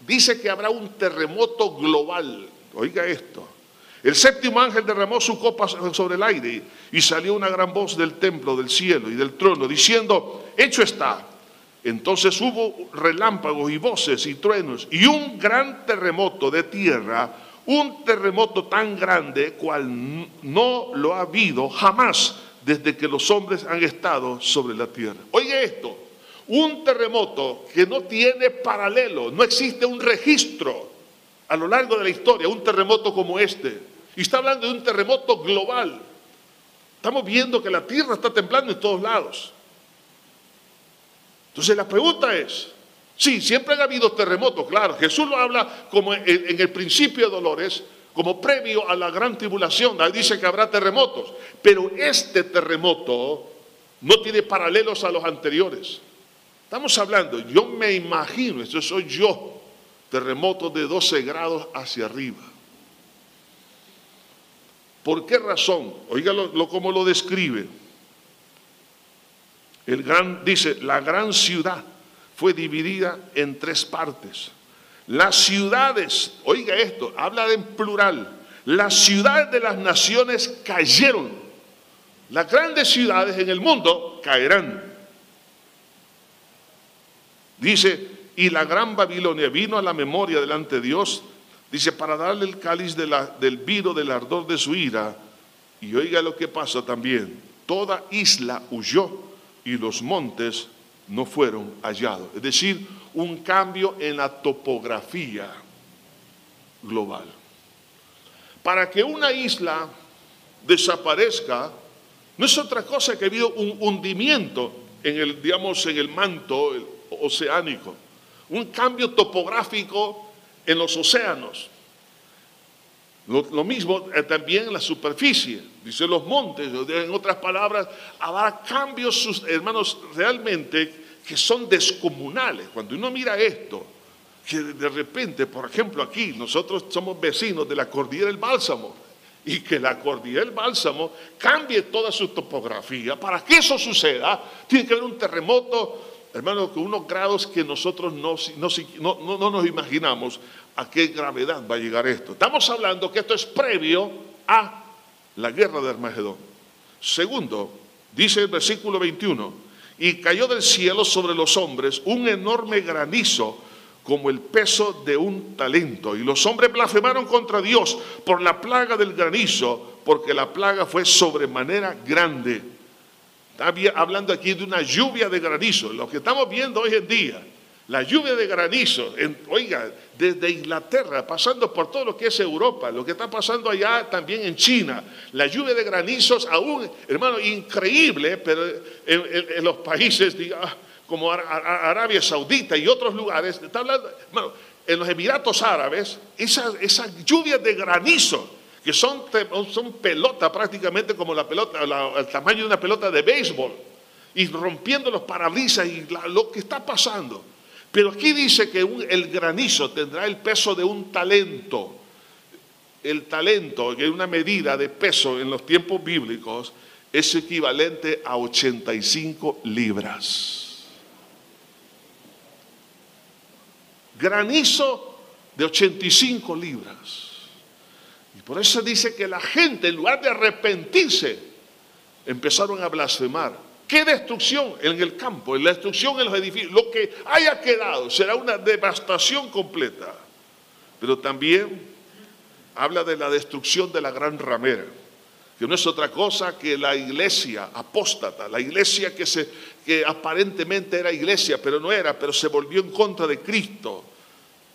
S1: dice que habrá un terremoto global. Oiga esto. El séptimo ángel derramó su copa sobre el aire y salió una gran voz del templo, del cielo y del trono, diciendo, hecho está entonces hubo relámpagos y voces y truenos y un gran terremoto de tierra, un terremoto tan grande cual no lo ha habido jamás desde que los hombres han estado sobre la tierra. Oye esto, un terremoto que no tiene paralelo, no existe un registro a lo largo de la historia, un terremoto como este. Y está hablando de un terremoto global. Estamos viendo que la tierra está temblando en todos lados. Entonces la pregunta es, sí, siempre ha habido terremotos, claro, Jesús lo habla como en, el principio de Dolores, como previo a la gran tribulación, ahí dice que habrá terremotos, pero este terremoto no tiene paralelos a los anteriores. Estamos hablando, yo me imagino, esto soy yo, terremoto de 12 grados hacia arriba. ¿Por qué razón? Oígalo lo, cómo lo describe. El gran, dice, la gran ciudad fue dividida en tres partes. Las ciudades, oiga esto, habla en plural, las ciudades de las naciones cayeron. Las grandes ciudades en el mundo caerán. Dice, y la gran Babilonia vino a la memoria delante de Dios, dice, para darle el cáliz del vino del ardor de su ira. Y oiga lo que pasa también, toda isla huyó y los montes no fueron hallados. Es decir, un cambio en la topografía global. Para que una isla desaparezca, no es otra cosa que ha habido un hundimiento en el, digamos, en el manto oceánico, un cambio topográfico en los océanos. Lo, mismo eh, también en la superficie, dice los montes, en otras palabras, habrá cambios, hermanos, realmente que son descomunales. Cuando uno mira esto, que de repente, por ejemplo, aquí nosotros somos vecinos de la cordillera del Bálsamo, y que la cordillera del Bálsamo cambie toda su topografía. Para que eso suceda, tiene que haber un terremoto, hermano, con unos grados que nosotros no, no, no nos imaginamos a qué gravedad va a llegar esto. Estamos hablando que esto es previo a la guerra de Armagedón. Segundo, Dice el versículo 21, y cayó del cielo sobre los hombres un enorme granizo como el peso de un talento. Y los hombres blasfemaron contra Dios por la plaga del granizo, porque la plaga fue sobremanera grande. Está hablando aquí de una lluvia de granizo, lo que estamos viendo hoy en día la lluvia de granizo, oiga, desde Inglaterra, pasando por todo lo que es Europa, lo que está pasando allá también en China, la lluvia de granizos aún, hermano, increíble, pero en, los países como Arabia Saudita y otros lugares, está hablando, en los Emiratos Árabes, esa lluvia de granizo, que son, son pelotas prácticamente como la pelota, el tamaño de una pelota de béisbol, y rompiendo los parabrisas y lo que está pasando. Pero aquí dice que el granizo tendrá el peso de un talento. El talento, que es una medida de peso en los tiempos bíblicos, es equivalente a 85 libras. Granizo de 85 libras. Por eso dice que la gente, en lugar de arrepentirse, empezaron a blasfemar. ¿Qué destrucción en el campo, en la destrucción en los edificios? Lo que haya quedado será una devastación completa. Pero también habla de la destrucción de la gran ramera, que no es otra cosa que la iglesia apóstata, la iglesia que, se, que aparentemente era iglesia, pero no era, pero se volvió en contra de Cristo.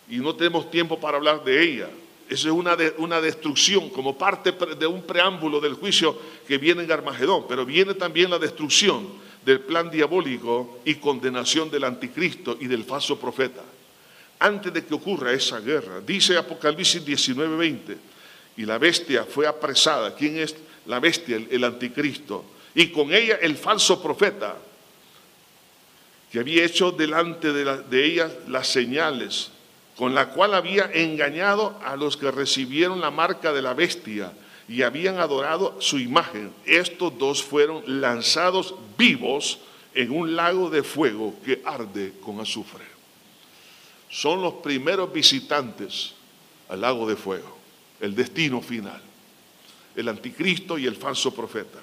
S1: Y no tenemos tiempo para hablar de ella. Esa es una, una destrucción como parte de un preámbulo del juicio que viene en Armagedón, pero viene también la destrucción del plan diabólico y condenación del anticristo y del falso profeta. Antes de que ocurra esa guerra, dice Apocalipsis 19:20, y la bestia fue apresada. ¿Quién es la bestia? El, anticristo. Y con ella el falso profeta, que había hecho delante de, de ella las señales con la cual había engañado a los que recibieron la marca de la bestia y habían adorado su imagen. Estos dos fueron lanzados vivos en un lago de fuego que arde con azufre. Son los primeros visitantes al lago de fuego, el destino final, el anticristo y el falso profeta.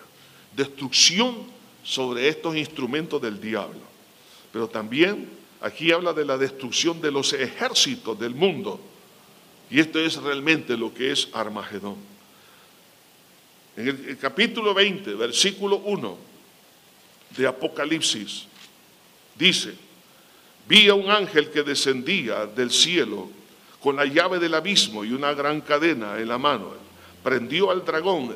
S1: Destrucción sobre estos instrumentos del diablo, pero también Aquí habla de la destrucción de los ejércitos del mundo. Y esto es realmente lo que es Armagedón. En el, capítulo 20, versículo 1 de Apocalipsis, dice, vi a un ángel que descendía del cielo con la llave del abismo y una gran cadena en la mano. Prendió al dragón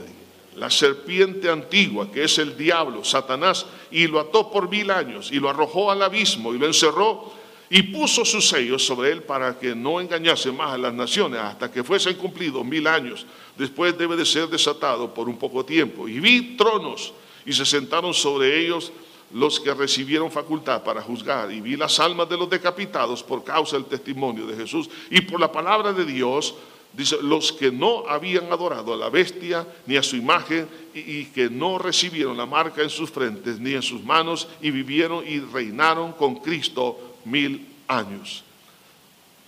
S1: la serpiente antigua, que es el diablo, Satanás, y lo ató por mil años, y lo arrojó al abismo, y lo encerró, y puso sus sellos sobre él para que no engañase más a las naciones, hasta que fuesen cumplidos mil años. Después debe de ser desatado por un poco tiempo. Y vi tronos, y se sentaron sobre ellos los que recibieron facultad para juzgar, y vi las almas de los decapitados por causa del testimonio de Jesús y por la palabra de Dios, Dice, los que no habían adorado a la bestia ni a su imagen y, que no recibieron la marca en sus frentes ni en sus manos y vivieron y reinaron con Cristo mil años.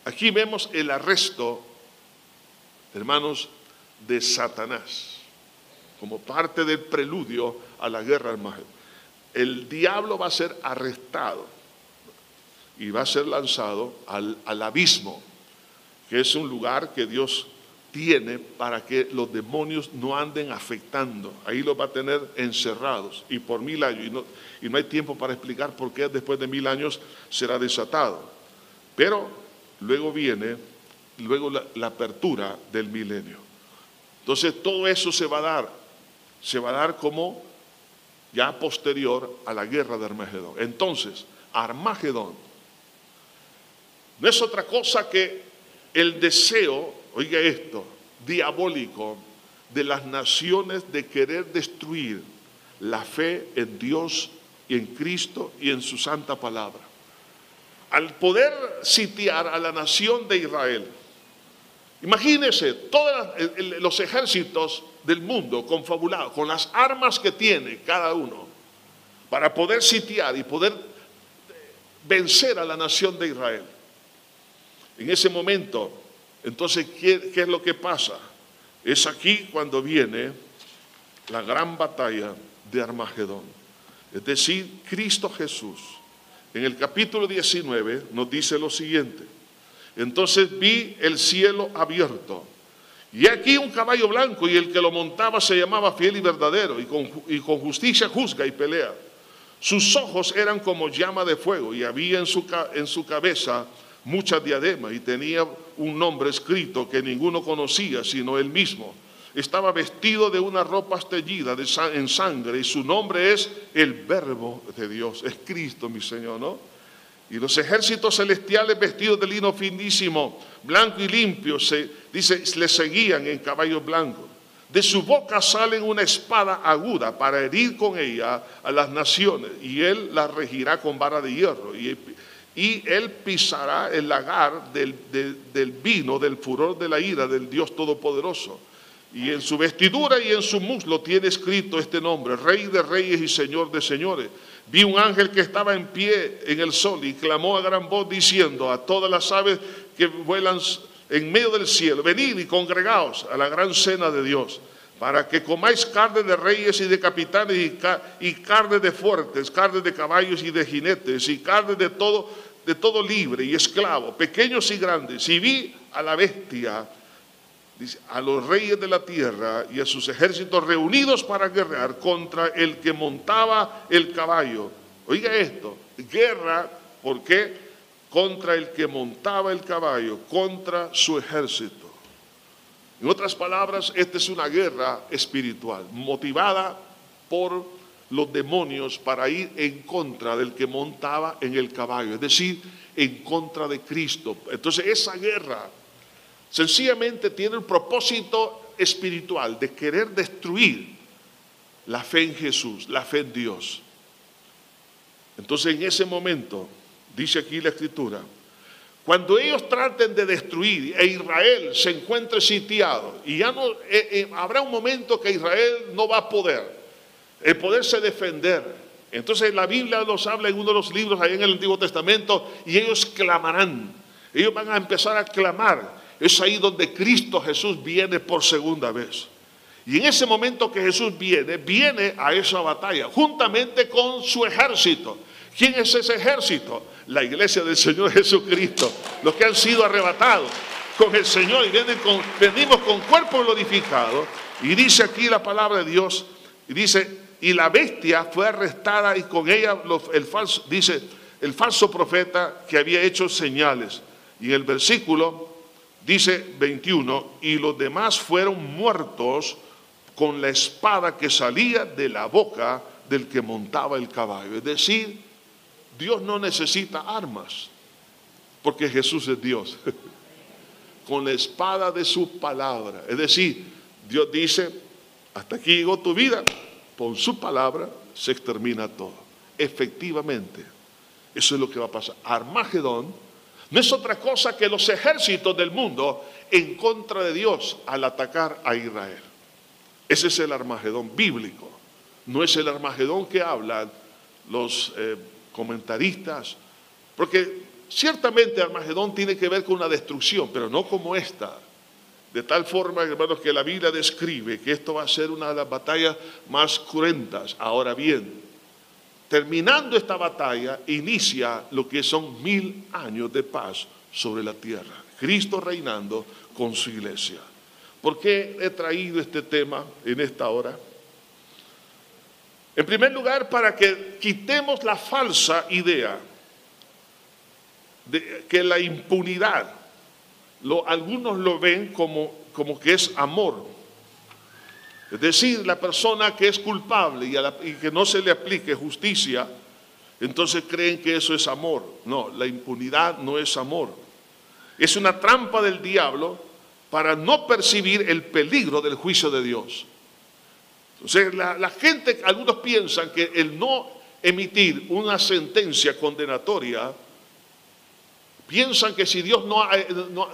S1: Aquí vemos el arresto, hermanos, de Satanás, como parte del preludio a la guerra armada. El diablo va a ser arrestado y va a ser lanzado al, al abismo que es un lugar que Dios tiene para que los demonios no anden afectando. Ahí los va a tener encerrados y por mil años. Y no, y no hay tiempo para explicar por qué después de mil años será desatado. Pero luego viene, luego la, la apertura del milenio. Entonces todo eso se va a dar, se va a dar como ya posterior a la guerra de Armagedón. Entonces, Armagedón no es otra cosa que el deseo, oiga esto, diabólico de las naciones de querer destruir la fe en Dios y en Cristo y en su santa palabra. Al poder sitiar a la nación de Israel, imagínense todos los ejércitos del mundo confabulados, con las armas que tiene cada uno, para poder sitiar y poder vencer a la nación de Israel. En ese momento, entonces, ¿qué, es lo que pasa? Es aquí cuando viene la gran batalla de Armagedón. es decir, Cristo Jesús. En el capítulo 19 nos dice lo siguiente. Entonces vi el cielo abierto. Y aquí un caballo blanco y el que lo montaba se llamaba fiel y verdadero y con, justicia juzga y pelea. Sus ojos eran como llama de fuego y había en su cabeza muchas diademas y tenía un nombre escrito que ninguno conocía sino él mismo. Estaba vestido de una ropa teñida en sangre y su nombre es el Verbo de Dios, es Cristo mi Señor, ¿no? Y los ejércitos celestiales vestidos de lino finísimo, blanco y limpio, se, dice, le seguían en caballos blancos. De su boca sale una espada aguda para herir con ella a las naciones, y él la regirá con vara de hierro, y, él pisará el lagar del vino, del furor de la ira del Dios Todopoderoso. Y en su vestidura y en su muslo tiene escrito este nombre, Rey de Reyes y Señor de Señores. Vi un ángel que estaba en pie en el sol y clamó a gran voz diciendo a todas las aves que vuelan en medio del cielo, venid y congregaos a la gran cena de Dios, para que comáis carne de reyes y de capitanes y, carne de fuertes, carne de caballos y de jinetes y carne de todo, de todo libre y esclavo, pequeños y grandes. Y vi a la bestia, a los reyes de la tierra y a sus ejércitos reunidos para guerrear contra el que montaba el caballo. Oiga esto, guerra, ¿por qué? contra el que montaba el caballo, contra su ejército. En otras palabras, esta es una guerra espiritual, motivada por los demonios para ir en contra del que montaba en el caballo, es decir, en contra de Cristo. Entonces esa guerra sencillamente tiene un propósito espiritual de querer destruir la fe en Jesús, la fe en Dios. Entonces en ese momento dice aquí la escritura, cuando ellos traten de destruir e Israel se encuentre sitiado, y ya no, eh, eh, habrá un momento que Israel no va a poder el poderse defender. Entonces la Biblia nos habla en uno de los libros ahí en el Antiguo Testamento y ellos clamarán. Ellos van a empezar a clamar. Es ahí donde Cristo Jesús viene por segunda vez. Y en ese momento que Jesús viene, viene a esa batalla, juntamente con su ejército. ¿Quién es ese ejército? La iglesia del Señor Jesucristo. Los que han sido arrebatados con el Señor y vienen con, venimos con cuerpo glorificado. Y dice aquí la palabra de Dios, y dice, y la bestia fue arrestada y con ella el falso, dice, el falso profeta que había hecho señales. Y en el versículo dice 21, y los demás fueron muertos con la espada que salía de la boca del que montaba el caballo. Es decir, Dios no necesita armas, porque Jesús es Dios. Con la espada de su palabra. Es decir, Dios dice, hasta aquí llegó tu vida, con su palabra se extermina todo. Efectivamente, eso es lo que va a pasar. Armagedón no es otra cosa que los ejércitos del mundo en contra de Dios al atacar a Israel. Ese es el Armagedón bíblico. No es el Armagedón que hablan los eh, comentaristas, porque ciertamente Armagedón tiene que ver con una destrucción, pero no como esta. De tal forma, hermanos, que la Biblia describe que esto va a ser una de las batallas más cruentas. Ahora bien, terminando esta batalla, inicia lo que son mil años de paz sobre la tierra. Cristo reinando con su iglesia. ¿Por qué he traído este tema en esta hora? En primer lugar, para que quitemos la falsa idea de que la impunidad, algunos lo ven como, que es amor. Es decir, la persona que es culpable y que no se le aplique justicia, entonces creen que eso es amor. No, la impunidad no es amor. Es una trampa del diablo para no percibir el peligro del juicio de Dios. Entonces, la, gente, algunos piensan que el no emitir una sentencia condenatoria, piensan que si Dios no,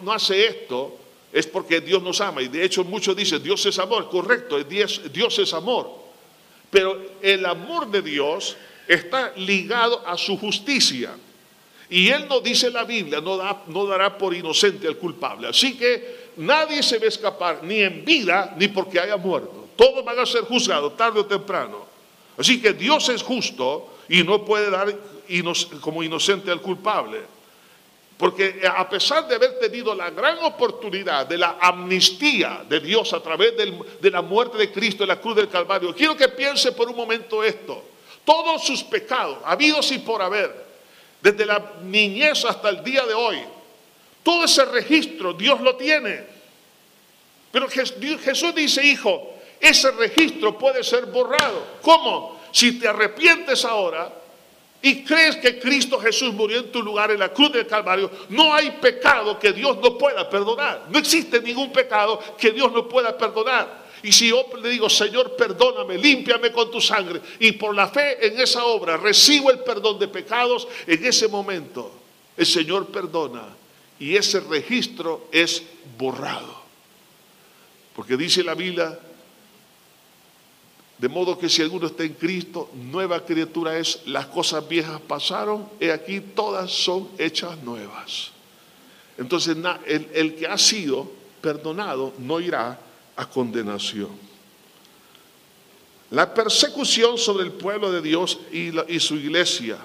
S1: no, hace esto, es porque Dios nos ama. Y de hecho muchos dicen, Dios es amor, correcto, Dios, Dios es amor. Pero el amor de Dios está ligado a su justicia. Y Él no dice la Biblia, no, da, no dará por inocente al culpable. Así que nadie se va a escapar, ni en vida, ni porque haya muerto. Todos van a ser juzgados tarde o temprano. Así que Dios es justo y no puede dar como inocente al culpable. Porque a pesar de haber tenido la gran oportunidad de la amnistía de Dios a través de la muerte de Cristo en la cruz del Calvario, quiero que piense por un momento esto. Todos sus pecados, habidos y por haber, desde la niñez hasta el día de hoy, todo ese registro Dios lo tiene. Pero Jesús dice, hijo, ese registro puede ser borrado. ¿Cómo? Si te arrepientes ahora, y crees que Cristo Jesús murió en tu lugar en la cruz del Calvario, no hay pecado que Dios no pueda perdonar. No existe ningún pecado que Dios no pueda perdonar. Y si yo le digo, Señor, perdóname, límpiame con tu sangre, y por la fe en esa obra recibo el perdón de pecados, en ese momento el Señor perdona y ese registro es borrado. Porque dice la Biblia de modo que si alguno está en Cristo, nueva criatura es, las cosas viejas pasaron, y aquí todas son hechas nuevas. Entonces el, que ha sido perdonado no irá a condenación. La persecución sobre el pueblo de Dios y, y su iglesia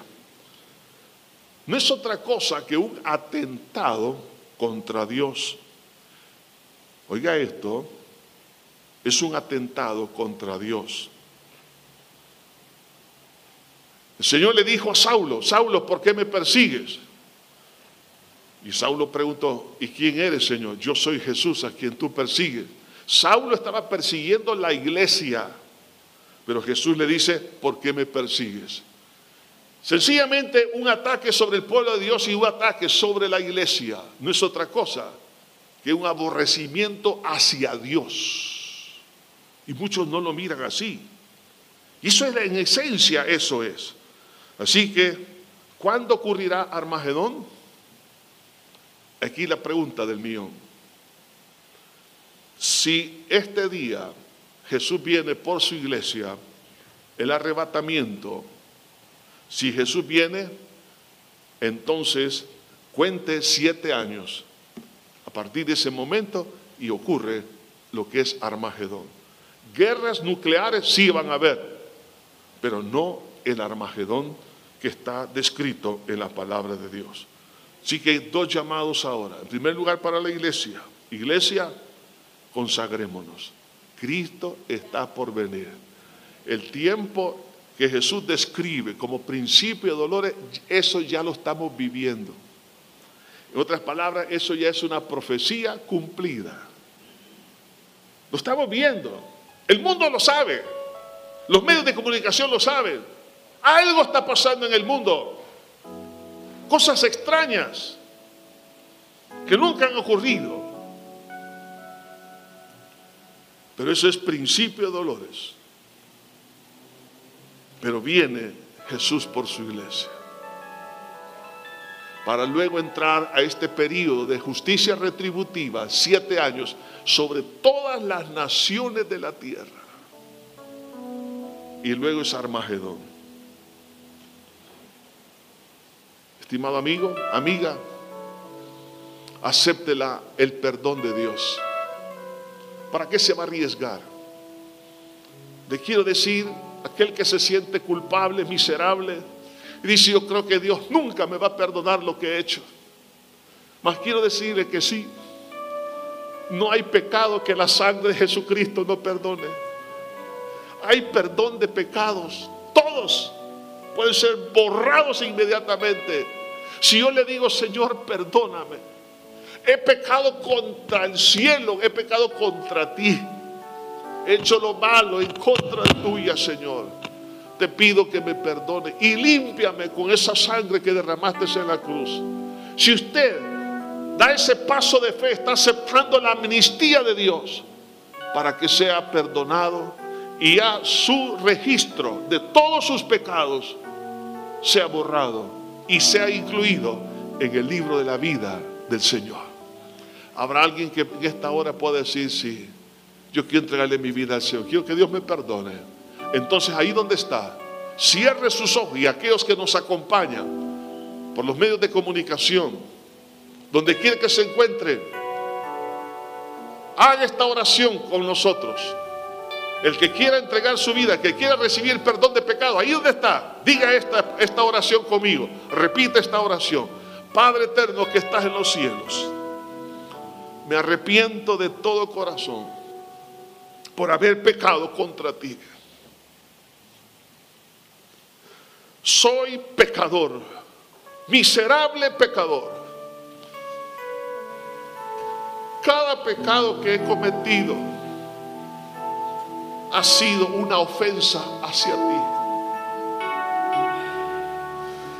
S1: no es otra cosa que un atentado contra Dios. Oiga esto, es un atentado contra Dios. El Señor le dijo a Saulo, Saulo, ¿por qué me persigues? Y Saulo preguntó, ¿y quién eres, Señor? Yo soy Jesús a quien tú persigues. Saulo estaba persiguiendo la iglesia, pero Jesús le dice, ¿por qué me persigues? Sencillamente un ataque sobre el pueblo de Dios y un ataque sobre la iglesia no es otra cosa que un aborrecimiento hacia Dios. Y muchos no lo miran así. Y eso es en esencia, eso es. Así que, ¿cuándo ocurrirá Armagedón? Aquí la pregunta del millón. Si este día Jesús viene por su iglesia, el arrebatamiento, si Jesús viene, entonces cuente siete años a partir de ese momento y ocurre lo que es Armagedón. Guerras nucleares sí van a haber, pero no el Armagedón que está descrito en la palabra de Dios. Así que hay dos llamados ahora. En primer lugar para la iglesia. Iglesia, consagrémonos. Cristo está por venir. El tiempo que Jesús describe como principio de dolores, eso ya lo estamos viviendo. En otras palabras, eso ya es una profecía cumplida. Lo estamos viendo. El mundo lo sabe. Los medios de comunicación lo saben. Algo está pasando en el mundo. Cosas extrañas que nunca han ocurrido. Pero eso es principio de dolores. Pero viene Jesús por su iglesia. Para luego entrar a este periodo de justicia retributiva, siete años, sobre todas las naciones de la tierra. Y luego es Armagedón. Estimado amigo, amiga, acéptela el perdón de Dios. ¿Para qué se va a arriesgar? Le quiero decir, aquel que se siente culpable, miserable, y dice, yo creo que Dios nunca me va a perdonar lo que he hecho. Mas quiero decirle que sí, no hay pecado que la sangre de Jesucristo no perdone. Hay perdón de pecados. Todos pueden ser borrados inmediatamente. Si yo le digo, Señor, perdóname. He pecado contra el cielo, he pecado contra ti. He hecho lo malo en contra tuya, Señor. Te pido que me perdone y límpiame con esa sangre que derramaste en la cruz. Si usted da ese paso de fe, está aceptando la amnistía de Dios para que sea perdonado y ya su registro de todos sus pecados sea borrado y sea incluido en el libro de la vida del Señor. Habrá alguien que en esta hora pueda decir, sí, yo quiero entregarle mi vida al Señor, quiero que Dios me perdone. Entonces ahí donde está, cierre sus ojos y aquellos que nos acompañan por los medios de comunicación, donde quiera que se encuentre, haga esta oración con nosotros. El que quiera entregar su vida, que quiera recibir el perdón de pecado, ahí donde está, diga esta, esta oración conmigo. Repite esta oración. Padre eterno que estás en los cielos, me arrepiento de todo corazón por haber pecado contra ti. Soy pecador, miserable pecador. Cada pecado que he cometido ha sido una ofensa hacia ti.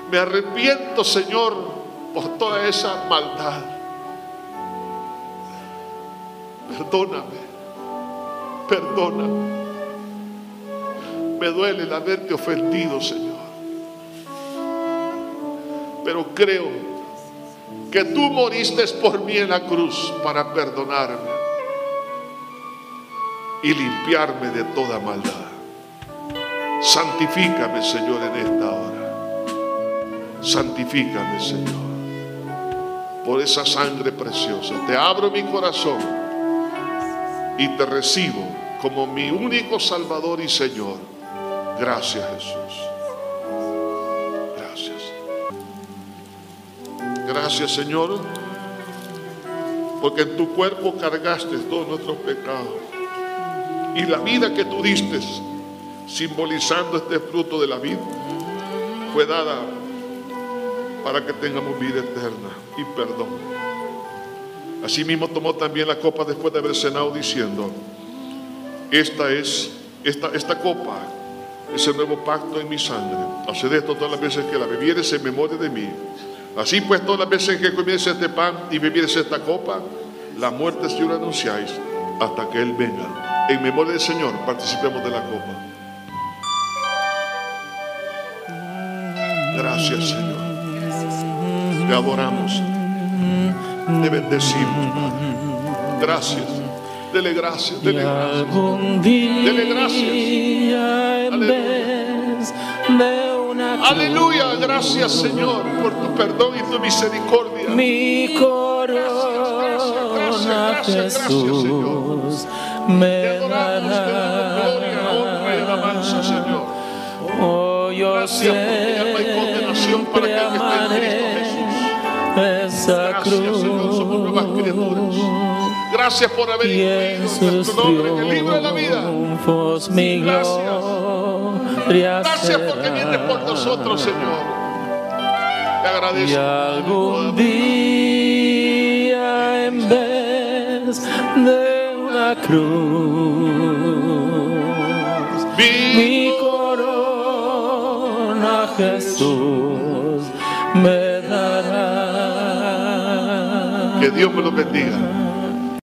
S1: Me arrepiento, Señor, por toda esa maldad. Perdóname, perdóname. Me duele el haberte ofendido, Señor. Pero creo que tú moriste por mí en la cruz para perdonarme y limpiarme de toda maldad. Santifícame, Señor, en esta hora. Santifícame, Señor, por esa sangre preciosa. Te abro mi corazón y te recibo como mi único Salvador y Señor. Gracias, Jesús. Gracias, Señor, porque en tu cuerpo cargaste todos nuestros pecados y la vida que tú diste, simbolizando este fruto de la vida, fue dada para que tengamos vida eterna y perdón. Asimismo tomó también la copa después de haber cenado diciendo, esta es, esta, esta copa es el nuevo pacto en mi sangre. Haced esto todas las veces que la bebieres en memoria de mí. Así pues, todas las veces que comieres este pan y bebieres esta copa, la muerte si lo anunciáis hasta que Él venga. En memoria del Señor, participemos de la copa. Gracias, Señor. Te adoramos. Te bendecimos, Padre. Gracias. Dele gracias. Dele gracias. Dele gracias. Aleluya. Aleluya. Gracias, Señor, por tu perdón y tu misericordia.
S2: Mi corona, gracias, gracias, gracias, Jesús me
S1: gloria, honra y alabanza, Señor.
S2: Oh, yo
S1: Gracias porque no hay condenación para aquel que está en Cristo Jesús.
S2: esa
S1: Gracias, Señor, somos nuevas criaturas. Gracias por haber incluido nuestro nombre en el libro de la vida. Gracias. Gracias porque vienes por nosotros, Señor. Te
S2: Y
S1: agradezco.
S2: algún día en vez de una cruz mi corona Jesús me dará.
S1: Que Dios me lo bendiga.